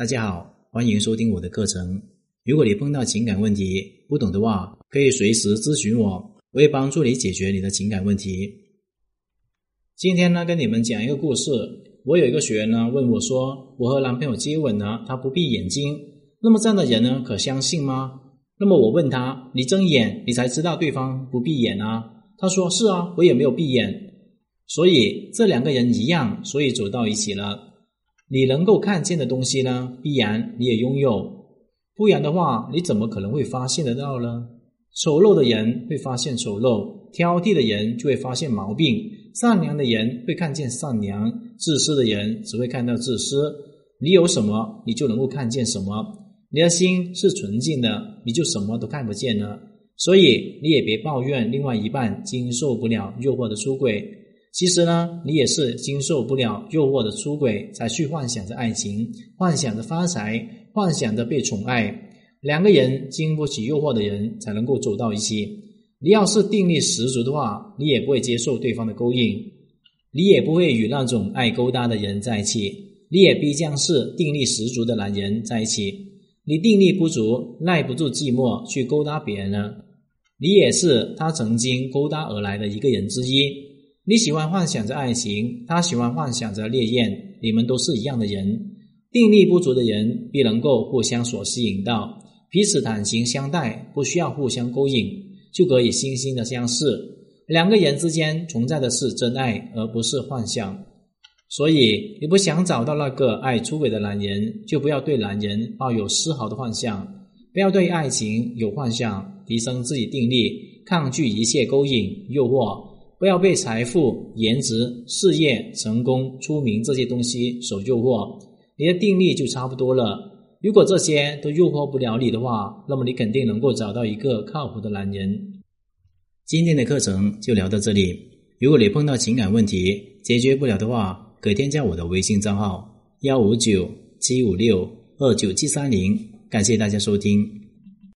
大家好，欢迎收听我的课程。如果你碰到情感问题不懂的话，可以随时咨询我，我会帮助你解决你的情感问题。今天呢，跟你们讲一个故事。我有一个学员呢问我说：“我和男朋友接吻呢，他不闭眼睛，那么这样的人呢，可相信吗？”那么我问他：“你睁眼，你才知道对方不闭眼啊？”他说：“是啊，我也没有闭眼。”所以这两个人一样，所以走到一起了。你能够看见的东西呢，必然你也拥有；不然的话，你怎么可能会发现得到呢？丑陋的人会发现丑陋，挑剔的人就会发现毛病，善良的人会看见善良，自私的人只会看到自私。你有什么，你就能够看见什么。你的心是纯净的，你就什么都看不见了。所以你也别抱怨另外一半经受不了诱惑的出轨。其实呢，你也是经受不了诱惑的出轨，才去幻想着爱情，幻想着发财，幻想着被宠爱。两个人经不起诱惑的人，才能够走到一起。你要是定力十足的话，你也不会接受对方的勾引，你也不会与那种爱勾搭的人在一起，你也必将是定力十足的男人在一起。你定力不足，耐不住寂寞，去勾搭别人呢？你也是他曾经勾搭而来的一个人之一。你喜欢幻想着爱情，他喜欢幻想着烈焰，你们都是一样的人。定力不足的人必能够互相所吸引到，彼此坦诚相待，不需要互相勾引，就可以惺惺的相视。两个人之间存在的是真爱，而不是幻想。所以，你不想找到那个爱出轨的男人，就不要对男人抱有丝毫的幻想，不要对爱情有幻想，提升自己定力，抗拒一切勾引诱惑。不要被财富、颜值、事业、成功、出名这些东西所诱惑，你的定力就差不多了。如果这些都诱惑不了你的话，那么你肯定能够找到一个靠谱的男人。今天的课程就聊到这里。如果你碰到情感问题解决不了的话，可添加我的微信账号幺五九七五六二九七三零。感谢大家收听。